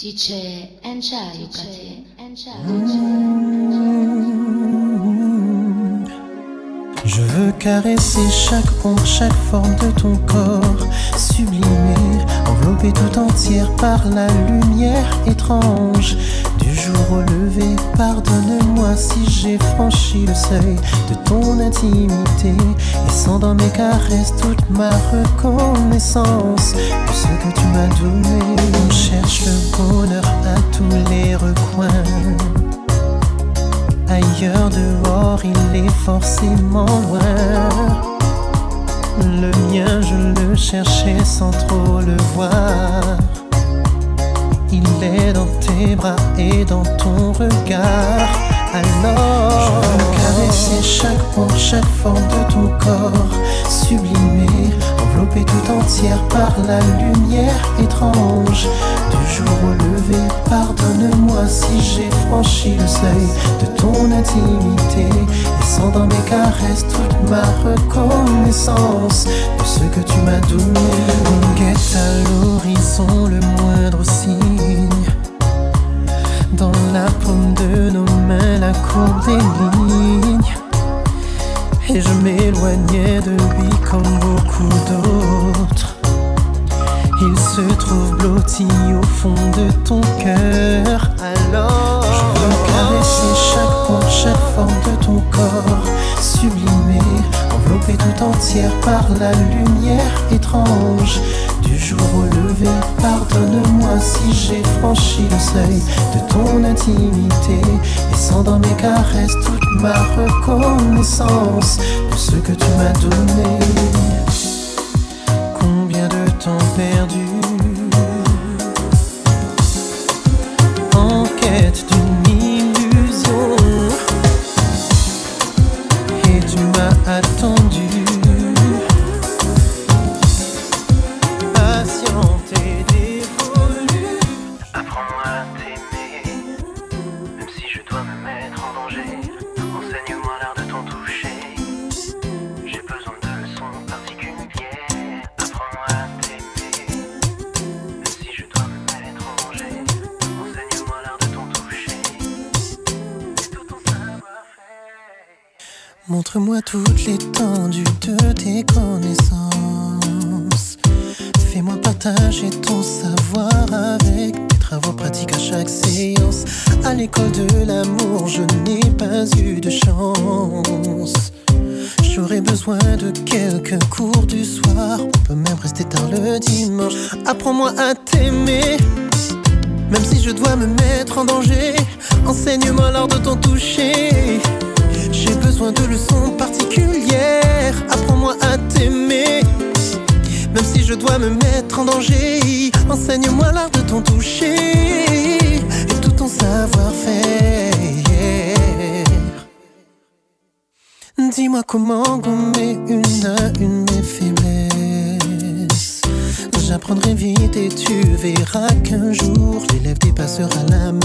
DJ Enjoy Kati. Je veux caresser chaque ombre, chaque forme de ton corps, sublimer, tout entière par la lumière étrange du jour au lever. Pardonne-moi si j'ai franchi le seuil de ton intimité, sans dans mes caresses toute ma reconnaissance de ce que tu m'as donné. On cherche le bonheur à tous les recoins Ailleurs dehors, il est forcément loin. Le mien, je le cherchais sans trop le voir. Il est dans tes bras et dans ton regard. Alors, je caresser chaque point, chaque forme de ton corps, sublimé, enveloppé tout entière par la lumière étrange du jour au lever. Pardonne-moi si j'ai franchi le seuil de ton intimité, sans dans mes caresses toute ma reconnaissance de ce que tu m'as donné. On guette à l'horizon le moindre signe dans la paume de nos mains la courbe des lignes. Et je m'éloignais de lui comme beaucoup d'autres. Il se trouve blotti au fond de ton cœur. Alors, je veux caresser chaque point, chaque forme de ton corps, sublimé, enveloppé tout entière par la lumière étrange du jour au lever. Pardonne-moi si j'ai franchi le seuil de ton intimité, et sans dans mes caresses toute ma reconnaissance de ce que tu m'as donné. perdu.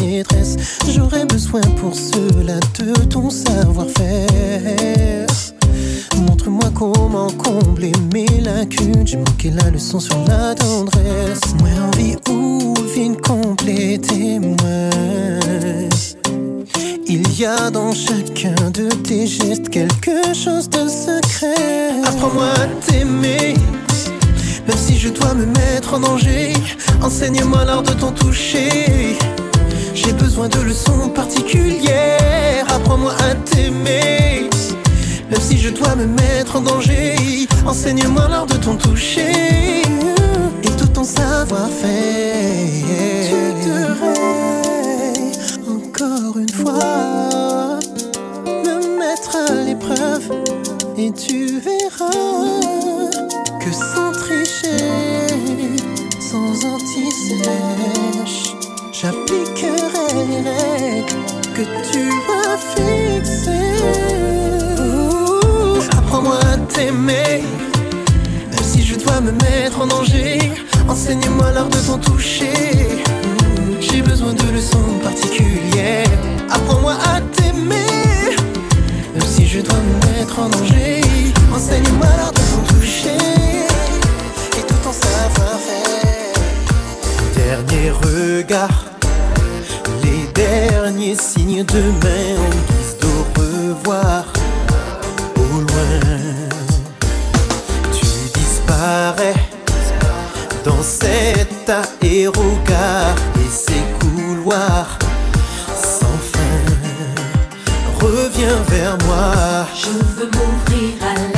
Maîtresse. J'aurai besoin pour cela de ton savoir-faire. Montre-moi comment combler mes lacunes. J'ai manqué la leçon sur la tendresse. Moi envie ou vine compléter moi. Il y a dans chacun de tes gestes quelque chose de secret. Apprends-moi à t'aimer. Même si je dois me mettre en danger, enseigne-moi l'art de ton toucher. J'ai besoin de leçons particulières. Apprends-moi à t'aimer. Même si je dois me mettre en danger, enseigne-moi l'art de ton toucher et tout ton savoir-faire. Tu devrais encore une fois me mettre à l'épreuve et tu verras que sans tricher, sans anti-sèche, que tu as fixé. Apprends-moi à t'aimer, même si je dois me mettre en danger. Enseigne-moi l'art de ton toucher. J'ai besoin de leçons particulières. Apprends-moi à t'aimer, même si je dois me mettre en danger. Enseigne-moi l'art de ton toucher et tout ton savoir-faire. Dernier regard signe de main en guise d'au revoir au loin. Tu disparais dans cet aérogare et ses couloirs sans fin. Reviens vers moi. Je veux m'ouvrir à la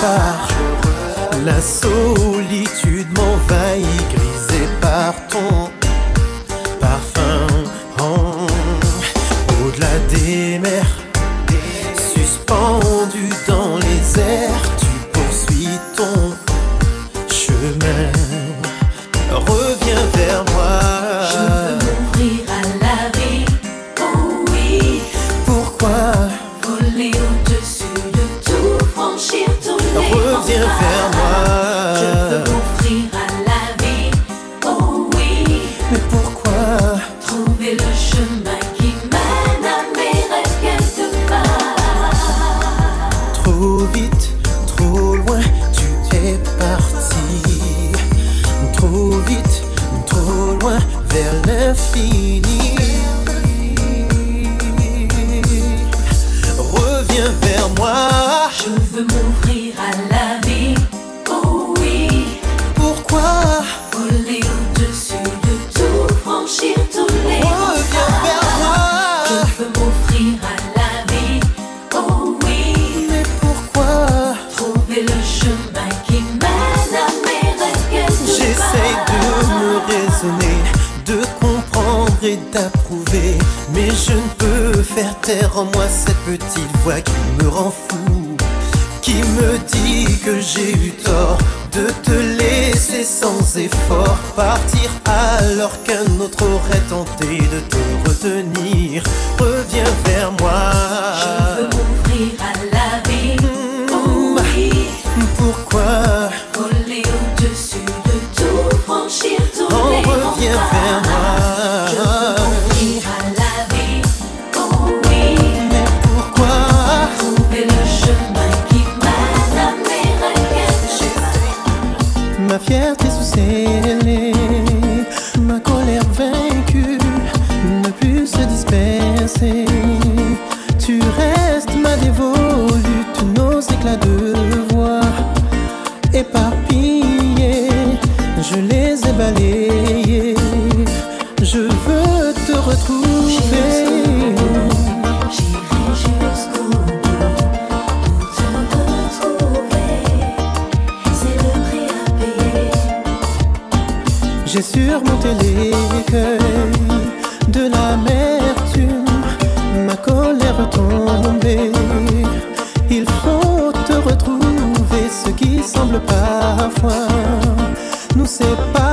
Dakar, l'assaut de comprendre et d'approuver. Mais je ne peux faire taire en moi cette petite voix qui me rend fou, qui me dit que j'ai eu tort de te laisser sans effort partir alors qu'un autre aurait tenté de te retenir. Reviens vers moi. pourquoi? Trouver le chemin qui. Ma fierté sous ses surmonter l'écueil de l'amertume, ma colère tombée. Il faut te retrouver ce qui semble parfois nous sépare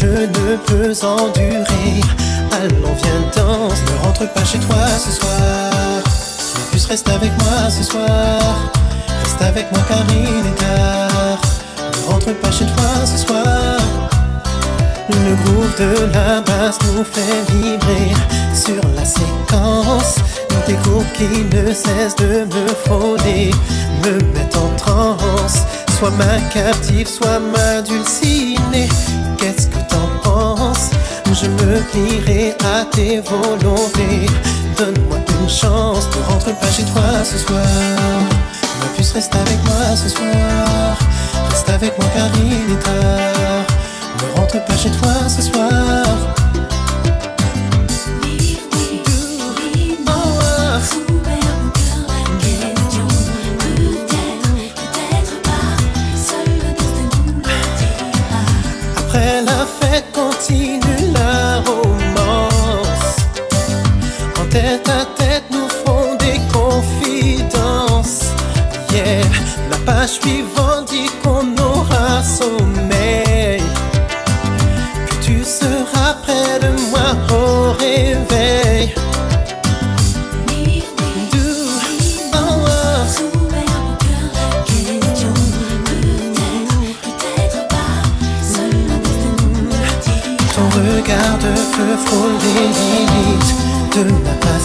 je ne peux endurer. Allons, viens, danse, ne rentre pas chez toi ce soir. Si reste avec moi ce soir. Reste avec moi car il est tard. Ne rentre pas chez toi ce soir. Le groove de la basse nous fait vibrer sur la séquence. Des coups qui ne cessent de me frauder, me mettent en transe. Soit ma captive, soit ma dulcinée qu'est-ce que t'en penses Je me plierai à tes volontés. Donne-moi une chance, ne rentre pas chez toi ce soir. Ma puce reste avec moi ce soir. Reste avec moi car il est tard. Ne rentre pas chez toi ce soir. tonight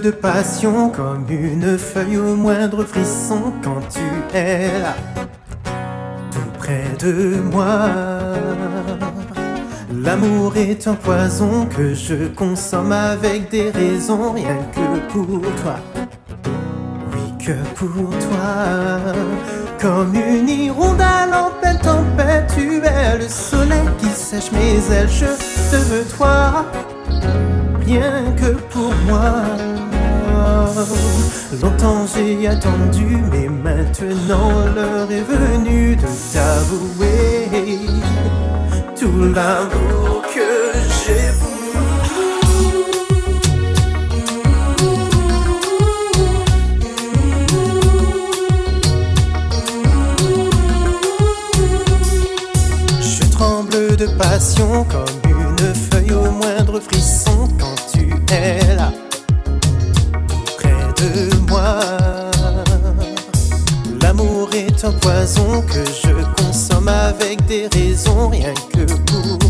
de passion, comme une feuille au moindre frisson quand tu es là, tout près de moi. L'amour est un poison que je consomme avec des raisons, rien que pour toi. Oui, que pour toi. Comme une hirondelle en pleine tempête, tu es le soleil qui sèche mes ailes, je te veux toi rien que pour moi. Longtemps j'ai attendu, mais maintenant l'heure est venue de t'avouer tout l'amour que j'ai pour de passion comme une feuille au moindre frisson quand tu es L'amour est un poison que je consomme avec des raisons, rien que pour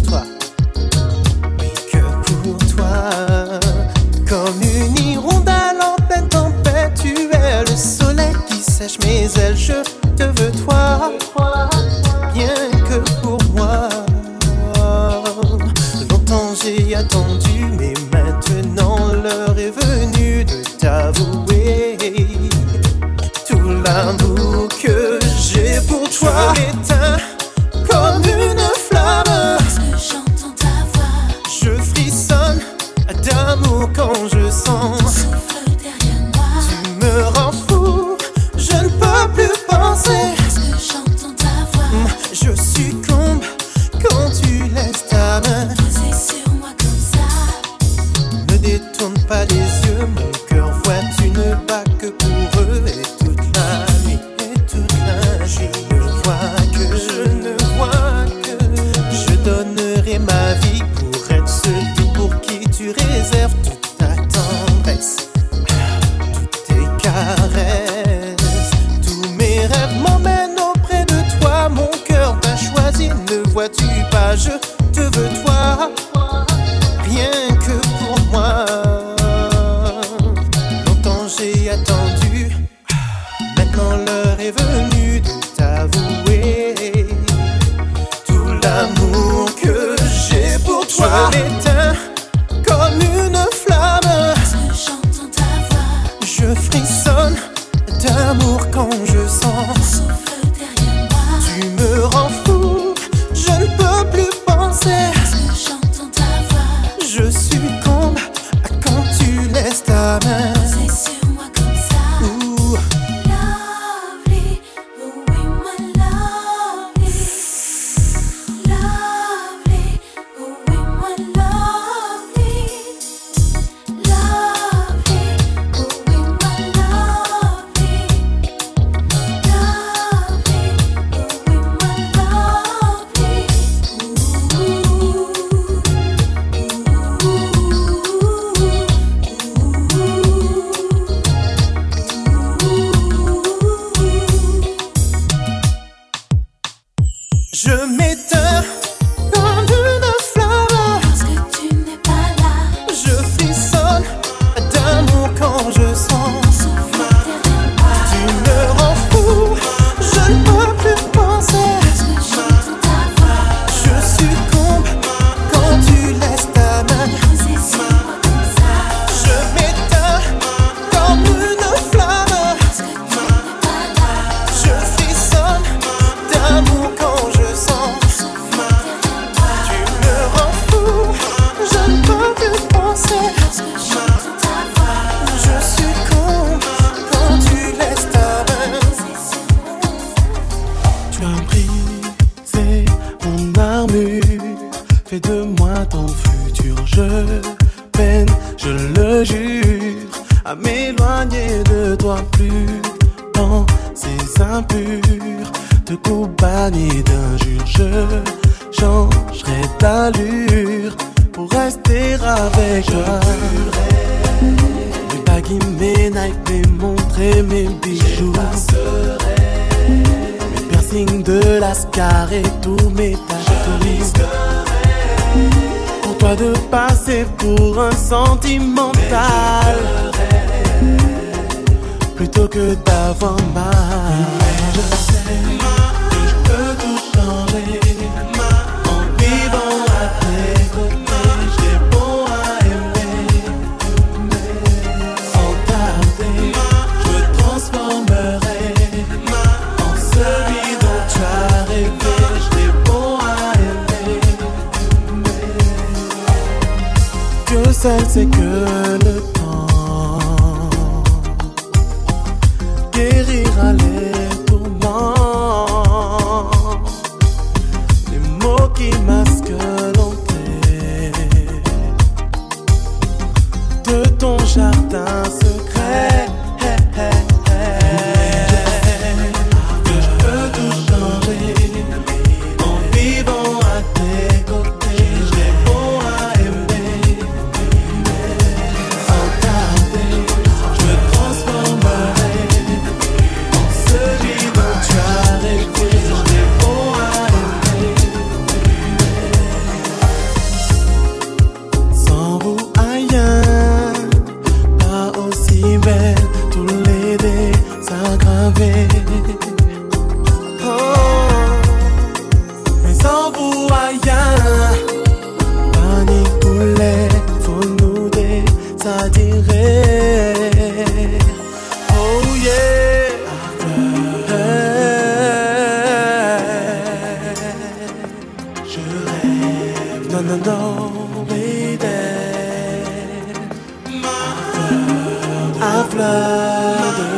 fleur de.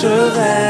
Je rêve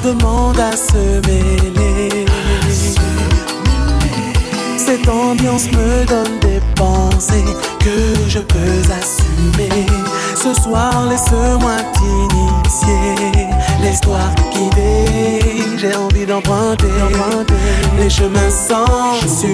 demande à se mêler. Cette ambiance me donne des pensées que je peux assumer. Ce soir, laisse-moi t'initier. Laisse-toi guider. J'ai envie d'emprunter les chemins censurés.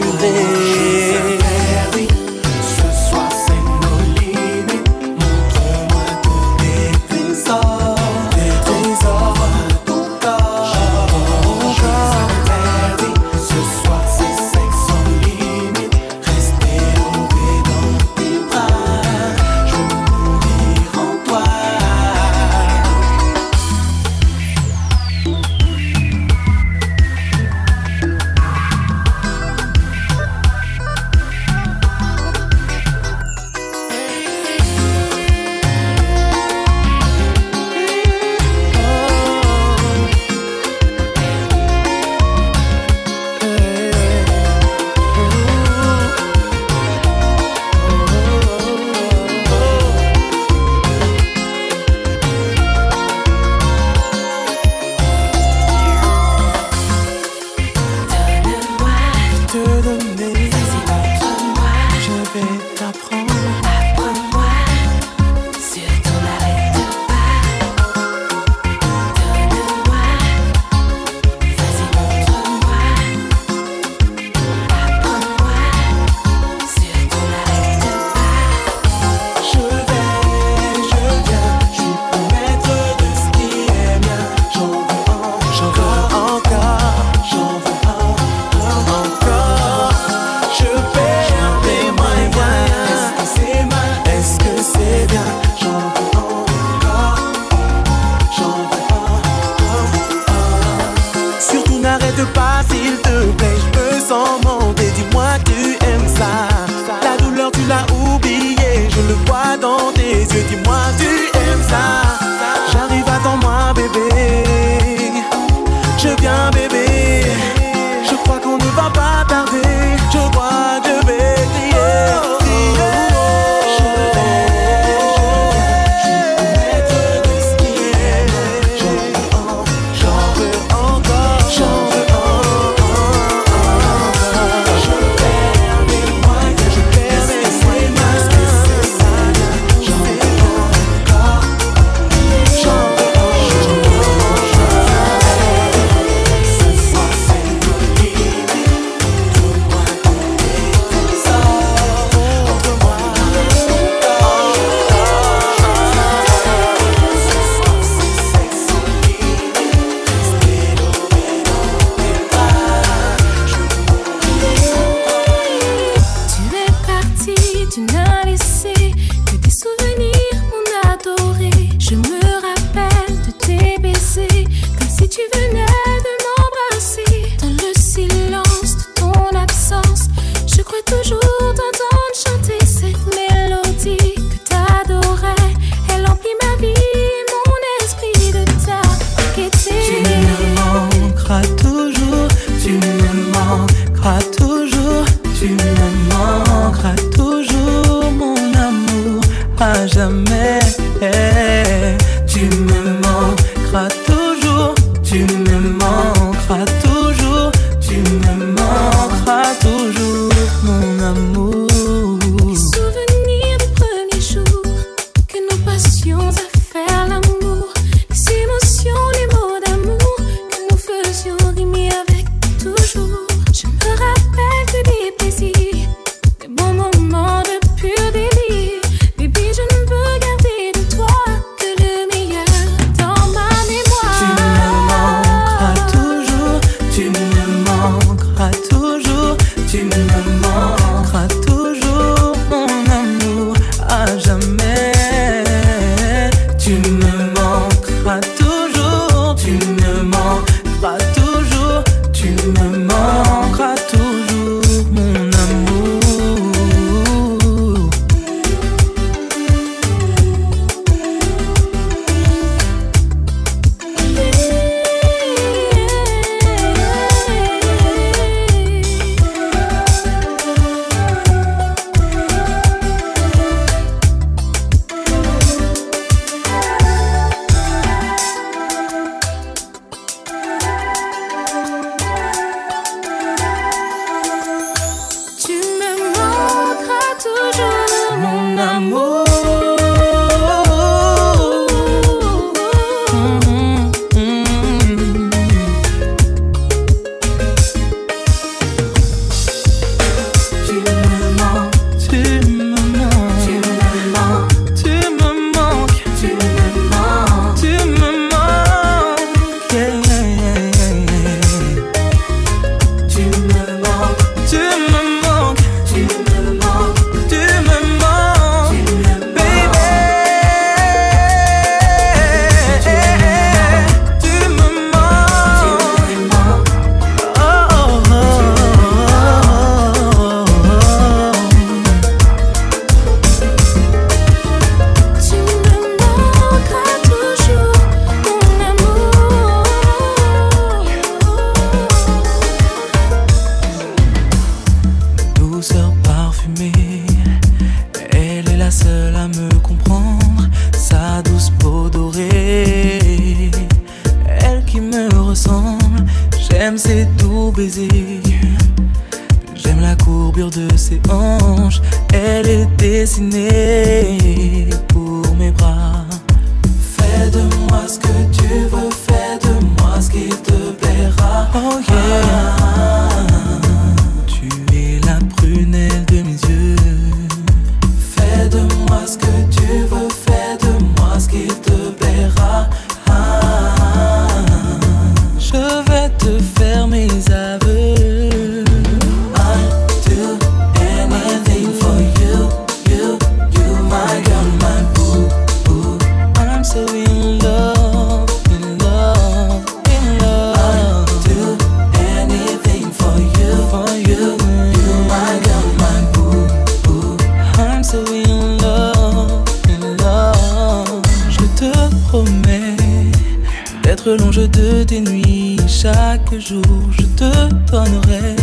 jour je te donnerai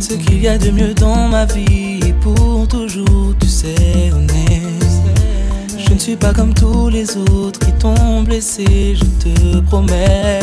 ce qu'il y a de mieux dans ma vie pour toujours tu sais on je ne suis pas comme tous les autres qui t'ont blessé je te promets.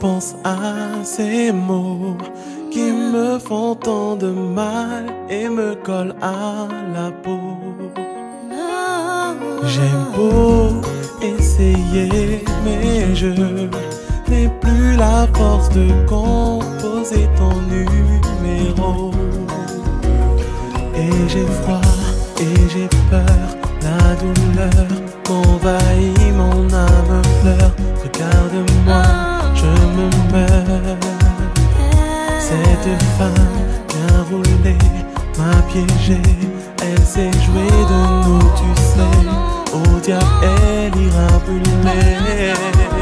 pense à ces mots qui me font tant de mal et me collent à la peau. J'aime beau essayer, mais je n'ai plus la force de composer ton numéro. Et j'ai froid et j'ai peur, la douleur m'envahit, mon âme pleure. Regarde-moi je me meurs. Cette femme bien roulée m'a piégé. Elle s'est jouée de nous, tu sais. Au diable, elle ira brûler.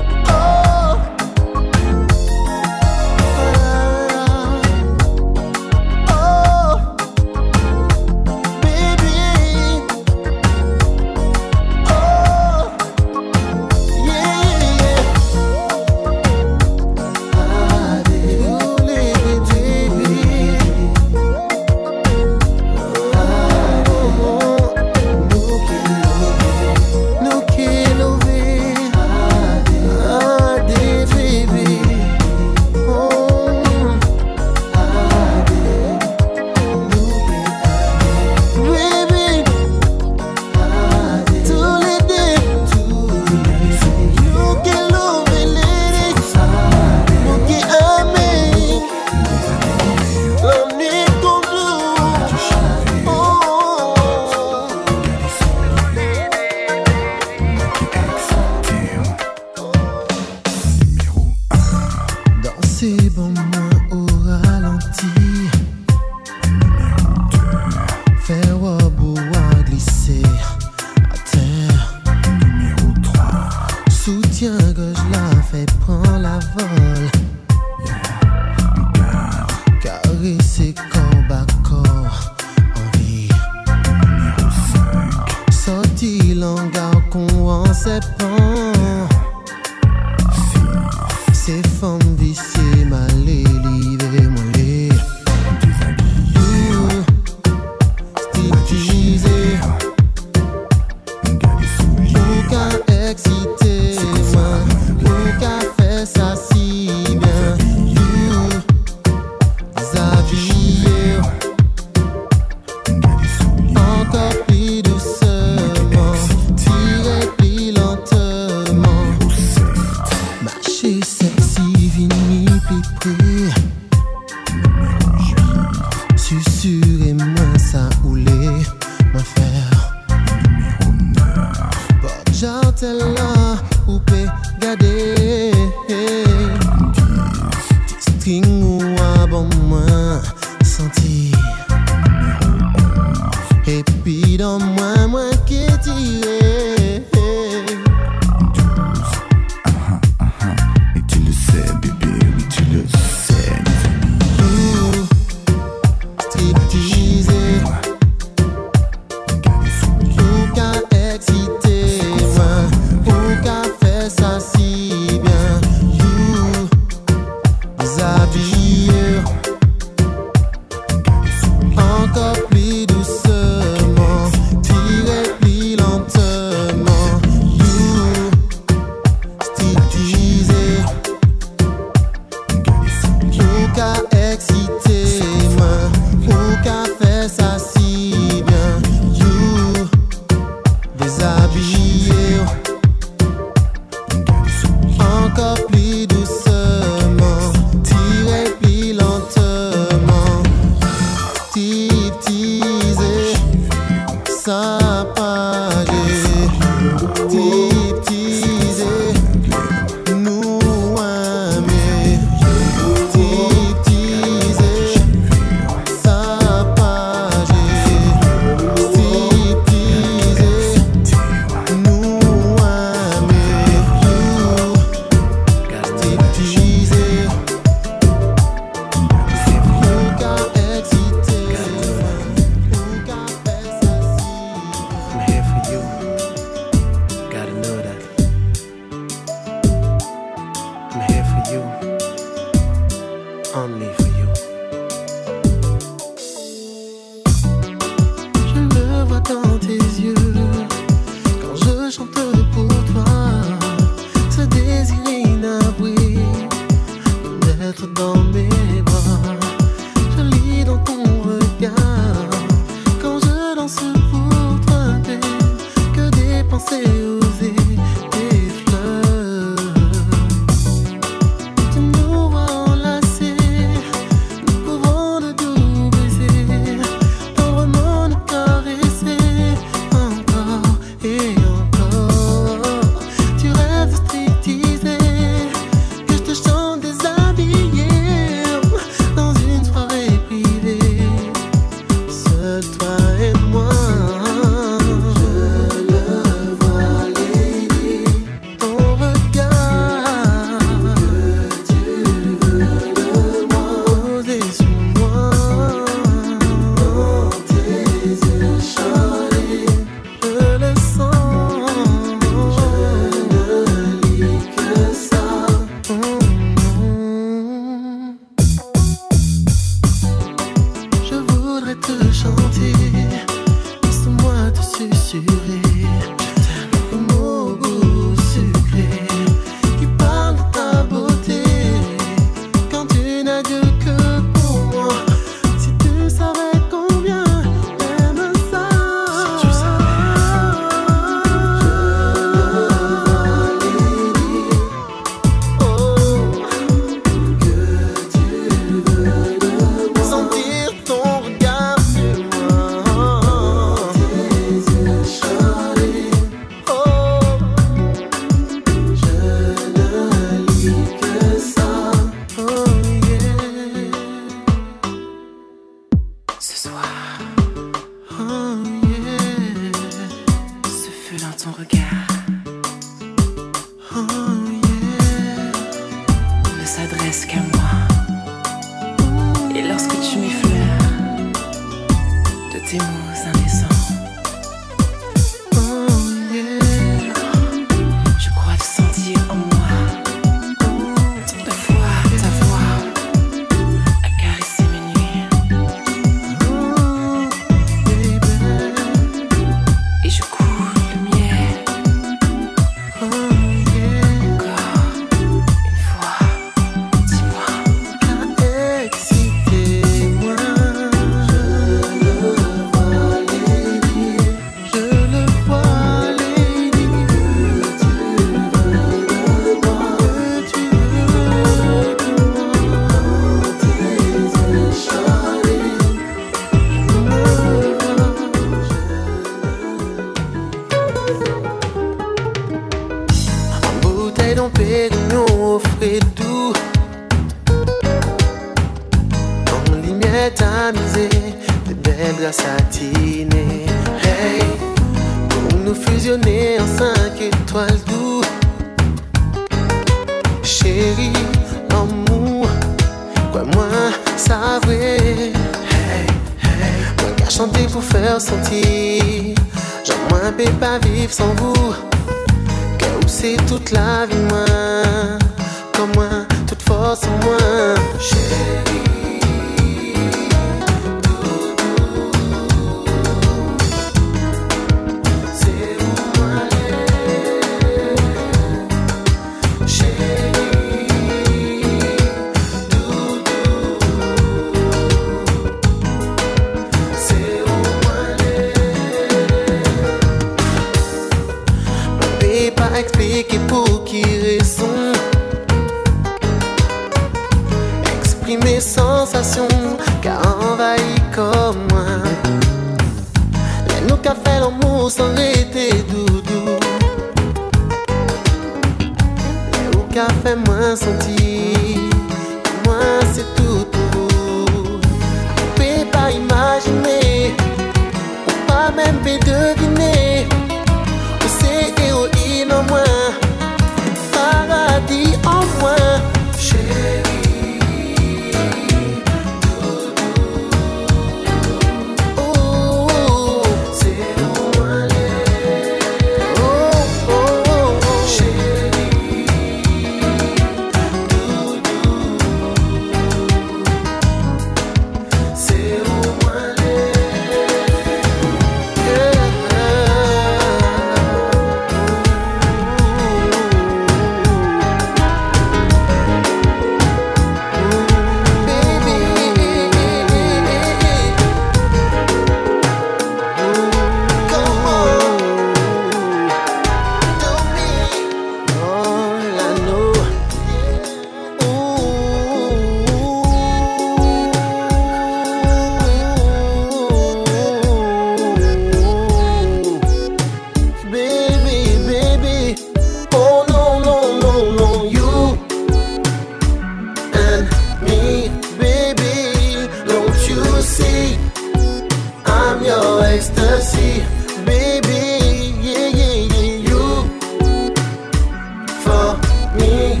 Me.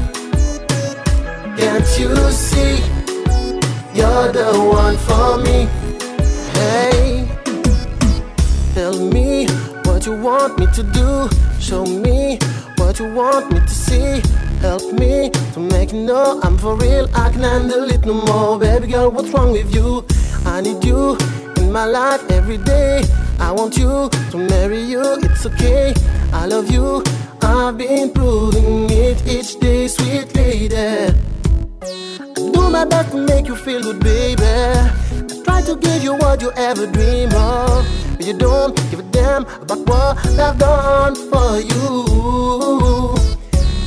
Can't you see? You're the one for me. Hey, tell me what you want me to do. Show me what you want me to see. Help me to make you know I'm for real. I can handle it no more. Baby girl, what's wrong with you? I need you in my life every day. I want you to marry you. It's okay. I love you. I've been proving it each day, sweet lady. I do my best to make you feel good, baby. I try to give you what you ever dream of. But you don't give a damn about what I've done for you.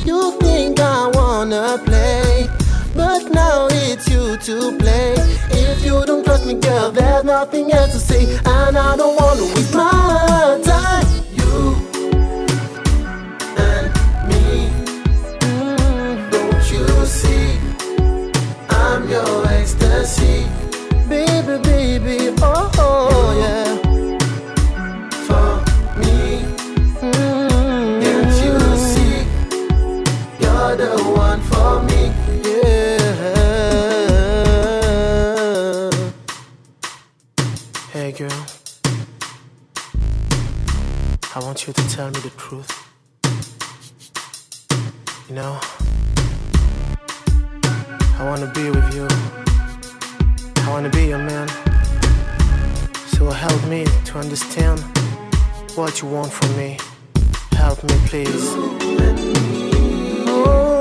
You think I wanna play, but now it's you to play. If you don't trust me, girl, there's nothing else to say. And I don't wanna waste my time. You tell me the truth. You know, I wanna be with you. I wanna be your man. So help me to understand what you want from me. Help me, please. Oh,